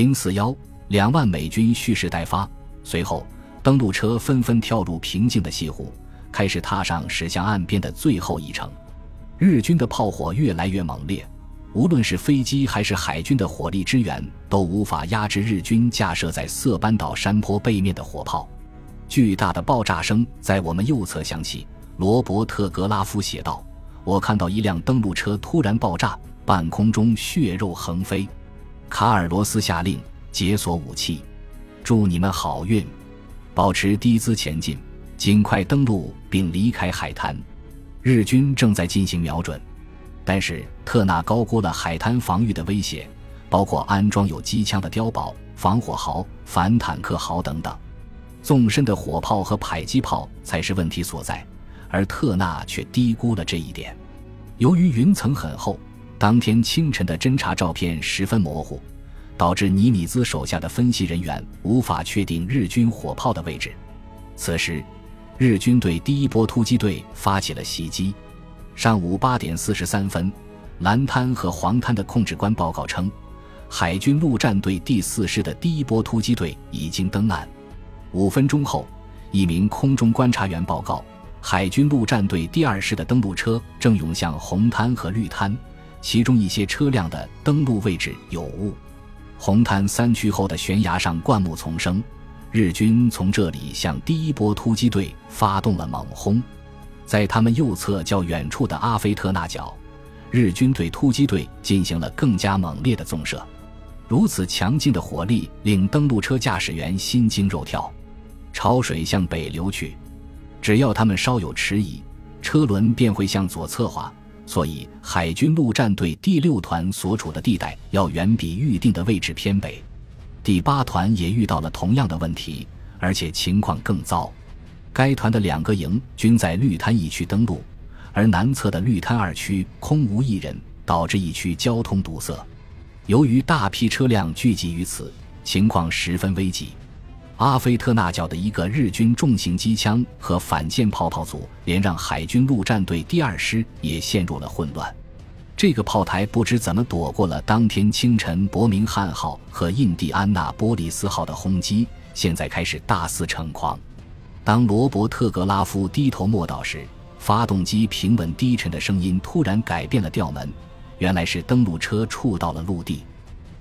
零四幺两万美军蓄势待发。随后，登陆车纷纷跳入平静的西湖，开始踏上驶向岸边的最后一程。日军的炮火越来越猛烈，无论是飞机还是海军的火力支援，都无法压制日军架设在色班岛山坡背面的火炮。巨大的爆炸声在我们右侧响起。罗伯特·格拉夫写道：“我看到一辆登陆车突然爆炸，半空中血肉横飞。”卡尔罗斯下令解锁武器。祝你们好运，保持低姿前进，尽快登陆并离开海滩。日军正在进行瞄准，但是特纳高估了海滩防御的威胁，包括安装有机枪的碉堡、防火壕、反坦克壕等等。纵深的火炮和迫击炮才是问题所在。而特纳却低估了这一点。由于云层很厚，当天清晨的侦察照片十分模糊，导致尼米兹手下的分析人员无法确定日军火炮的位置。此时，日军对第一波突击队发起了袭击。上午八点四十三分，蓝滩和黄滩的控制官报告称，海军陆战队第四师的第一波突击队已经登岸。五分钟后，一名空中观察员报告。海军陆战队第二师的登陆车正涌向红滩和绿滩，其中一些车辆的登陆位置有误。红滩三区后的悬崖上灌木丛生，日军从这里向第一波突击队发动了猛轰。在他们右侧较远处的阿菲特纳角，日军对突击队进行了更加猛烈的纵射。如此强劲的火力令登陆车驾驶员心惊肉跳。潮水向北流去。只要他们稍有迟疑，车轮便会向左侧滑。所以，海军陆战队第六团所处的地带要远比预定的位置偏北。第八团也遇到了同样的问题，而且情况更糟。该团的两个营均在绿滩一区登陆，而南侧的绿滩二区空无一人，导致一区交通堵塞。由于大批车辆聚集于此，情况十分危急。阿菲特纳角的一个日军重型机枪和反舰炮炮组，连让海军陆战队第二师也陷入了混乱。这个炮台不知怎么躲过了当天清晨伯明翰号和印第安纳波利斯号的轰击，现在开始大肆猖狂。当罗伯特·格拉夫低头默祷时，发动机平稳低沉的声音突然改变了调门，原来是登陆车触到了陆地，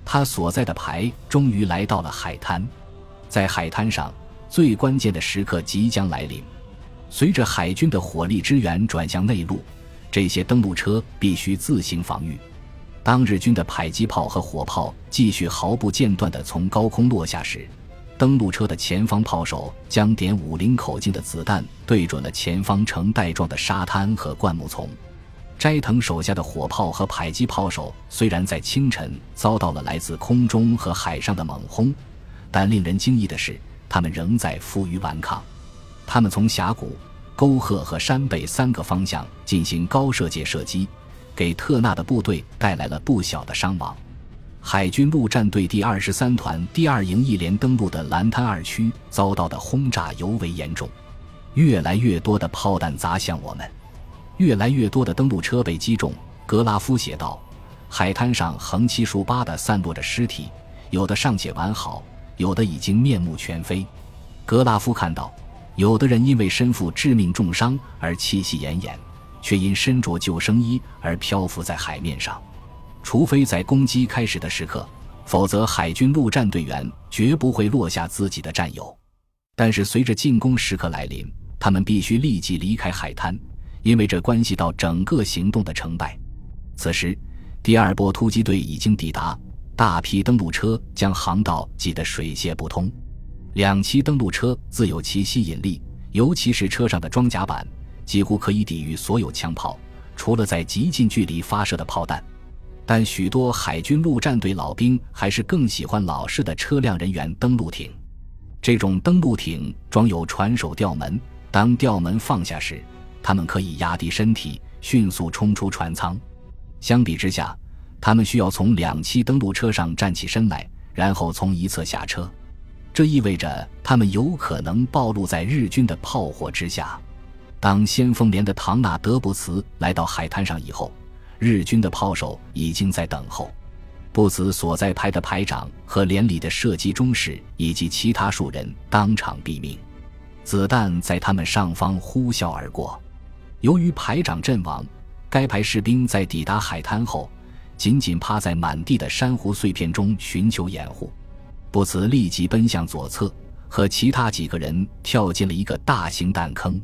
他所在的排终于来到了海滩。在海滩上，最关键的时刻即将来临。随着海军的火力支援转向内陆，这些登陆车必须自行防御。当日军的迫击炮和火炮继续毫不间断地从高空落下时，登陆车的前方炮手将点五零口径的子弹对准了前方呈带状的沙滩和灌木丛。斋藤手下的火炮和迫击炮手虽然在清晨遭到了来自空中和海上的猛轰。但令人惊异的是，他们仍在负隅顽抗。他们从峡谷、沟壑和山背三个方向进行高射界射击，给特纳的部队带来了不小的伤亡。海军陆战队第二十三团第二营一连登陆的蓝滩二区遭到的轰炸尤为严重，越来越多的炮弹砸向我们，越来越多的登陆车被击中。格拉夫写道：“海滩上横七竖八地散落着尸体，有的尚且完好。”有的已经面目全非，格拉夫看到，有的人因为身负致命重伤而气息奄奄，却因身着救生衣而漂浮在海面上。除非在攻击开始的时刻，否则海军陆战队员绝不会落下自己的战友。但是随着进攻时刻来临，他们必须立即离开海滩，因为这关系到整个行动的成败。此时，第二波突击队已经抵达。大批登陆车将航道挤得水泄不通，两栖登陆车自有其吸引力，尤其是车上的装甲板几乎可以抵御所有枪炮，除了在极近距离发射的炮弹。但许多海军陆战队老兵还是更喜欢老式的车辆人员登陆艇。这种登陆艇装有船首吊门，当吊门放下时，他们可以压低身体，迅速冲出船舱。相比之下，他们需要从两栖登陆车上站起身来，然后从一侧下车，这意味着他们有可能暴露在日军的炮火之下。当先锋连的唐纳德布茨来到海滩上以后，日军的炮手已经在等候。布茨所在排的排长和连里的射击中士以及其他数人当场毙命，子弹在他们上方呼啸而过。由于排长阵亡，该排士兵在抵达海滩后，紧紧趴在满地的珊瑚碎片中寻求掩护。布茨立即奔向左侧，和其他几个人跳进了一个大型弹坑，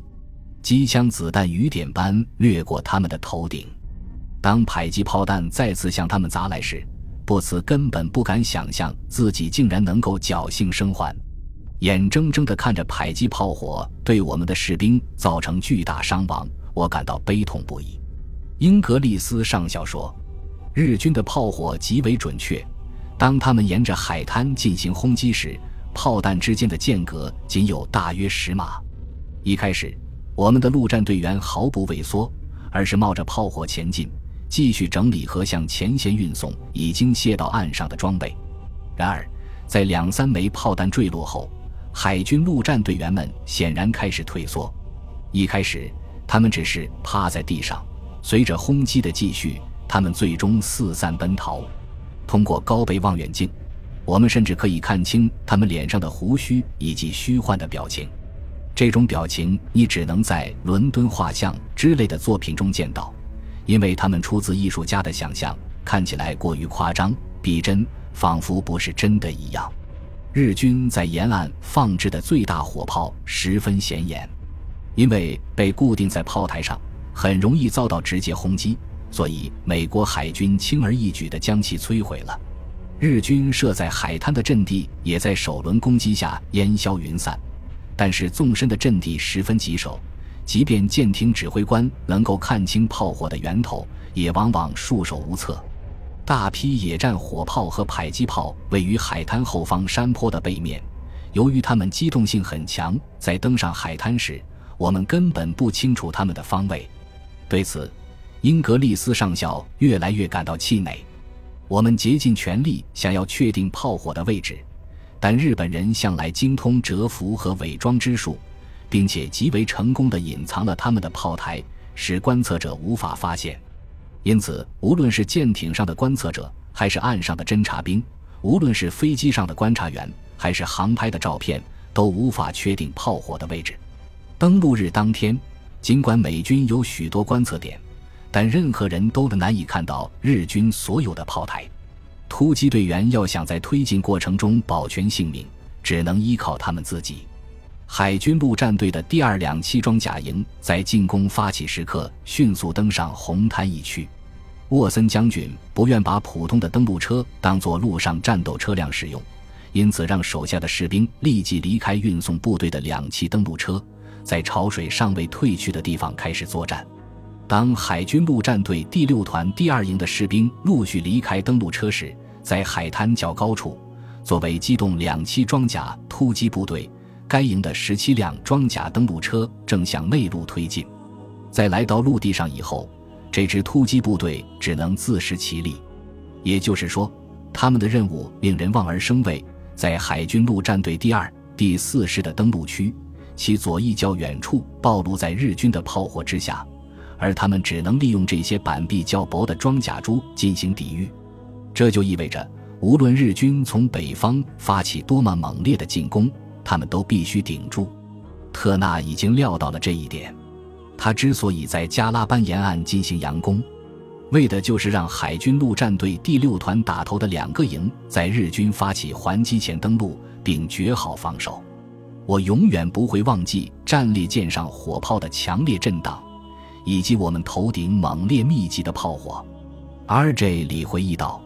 机枪子弹雨点般掠过他们的头顶。当迫击炮弹再次向他们砸来时，布茨根本不敢想象自己竟然能够侥幸生还，眼睁睁地看着迫击炮火对我们的士兵造成巨大伤亡，我感到悲痛不已。英格利斯上校说：“日军的炮火极为准确，当他们沿着海滩进行轰击时，炮弹之间的间隔仅有大约十码。一开始，我们的陆战队员毫不畏缩，而是冒着炮火前进。”继续整理和向前线运送已经卸到岸上的装备。然而，在两三枚炮弹坠落后，海军陆战队员们显然开始退缩。一开始，他们只是趴在地上；随着轰击的继续，他们最终四散奔逃。通过高倍望远镜，我们甚至可以看清他们脸上的胡须以及虚幻的表情。这种表情，你只能在伦敦画像之类的作品中见到。因为他们出自艺术家的想象，看起来过于夸张、逼真，仿佛不是真的一样。日军在沿岸放置的最大火炮十分显眼，因为被固定在炮台上，很容易遭到直接轰击，所以美国海军轻而易举地将其摧毁了。日军设在海滩的阵地也在首轮攻击下烟消云散，但是纵深的阵地十分棘手。即便舰艇指挥官能够看清炮火的源头，也往往束手无策。大批野战火炮和迫击炮位于海滩后方山坡的背面，由于它们机动性很强，在登上海滩时，我们根本不清楚它们的方位。对此，英格利斯上校越来越感到气馁。我们竭尽全力想要确定炮火的位置，但日本人向来精通蛰伏和伪装之术。并且极为成功地隐藏了他们的炮台，使观测者无法发现。因此，无论是舰艇上的观测者，还是岸上的侦察兵，无论是飞机上的观察员，还是航拍的照片，都无法确定炮火的位置。登陆日当天，尽管美军有许多观测点，但任何人都难以看到日军所有的炮台。突击队员要想在推进过程中保全性命，只能依靠他们自己。海军陆战队的第二两栖装甲营在进攻发起时刻迅速登上红滩一区。沃森将军不愿把普通的登陆车当作陆上战斗车辆使用，因此让手下的士兵立即离开运送部队的两栖登陆车，在潮水尚未退去的地方开始作战。当海军陆战队第六团第二营的士兵陆续离开登陆车时，在海滩较高处，作为机动两栖装甲突击部队。该营的十七辆装甲登陆车正向内陆推进，在来到陆地上以后，这支突击部队只能自食其力。也就是说，他们的任务令人望而生畏。在海军陆战队第二、第四师的登陆区，其左翼较远处暴露在日军的炮火之下，而他们只能利用这些板壁较薄的装甲珠进行抵御。这就意味着，无论日军从北方发起多么猛烈的进攻，他们都必须顶住。特纳已经料到了这一点。他之所以在加拉班沿岸进行佯攻，为的就是让海军陆战队第六团打头的两个营在日军发起还击前登陆，并绝好防守。我永远不会忘记战列舰上火炮的强烈震荡，以及我们头顶猛烈密集的炮火。R.J. 李回忆道。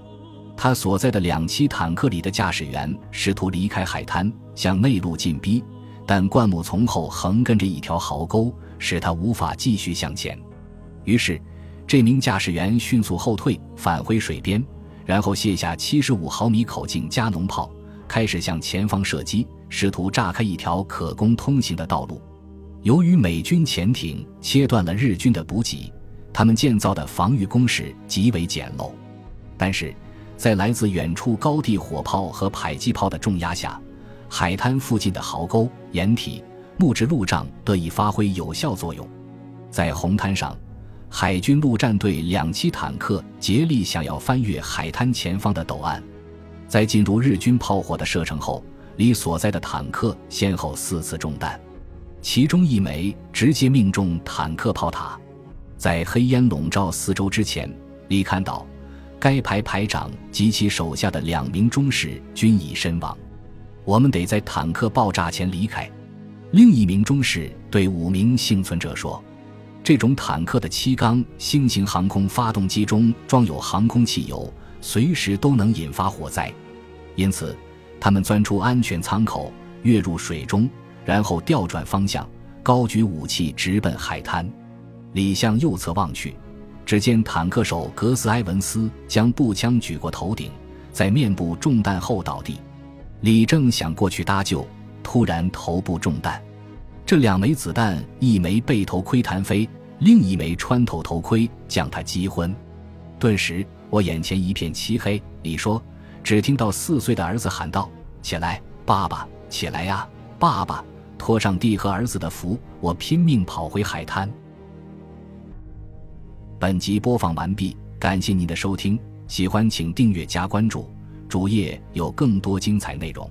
他所在的两栖坦克里的驾驶员试图离开海滩，向内陆进逼，但灌木丛后横跟着一条壕沟，使他无法继续向前。于是，这名驾驶员迅速后退，返回水边，然后卸下七十五毫米口径加农炮，开始向前方射击，试图炸开一条可供通行的道路。由于美军潜艇切断了日军的补给，他们建造的防御工事极为简陋，但是。在来自远处高地火炮和迫击炮的重压下，海滩附近的壕沟、掩体、木质路障得以发挥有效作用。在红滩上，海军陆战队两栖坦克竭力想要翻越海滩前方的陡岸，在进入日军炮火的射程后，李所在的坦克先后四次中弹，其中一枚直接命中坦克炮塔。在黑烟笼罩四周之前，李看到该排排长及其手下的两名中士均已身亡。我们得在坦克爆炸前离开。另一名中士对五名幸存者说。这种坦克的七缸新型航空发动机中装有航空汽油，随时都能引发火灾，因此他们钻出安全舱口，跃入水中，然后调转方向，高举武器直奔海滩。李向右侧望去，只见坦克手格斯埃文斯将步枪举过头顶，在面部中弹后倒地。李正想过去搭救，突然头部中弹。这两枚子弹，一枚被头盔弹飞，另一枚穿透头盔，将他击昏。顿时，我眼前一片漆黑。李说：“只听到四岁的儿子喊道：‘起来，爸爸，起来呀，爸爸！’托上帝和儿子的福，我拼命跑回海滩。”本集播放完毕，感谢您的收听，喜欢请订阅加关注，主页有更多精彩内容。